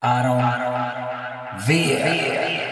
Aaron Vieira.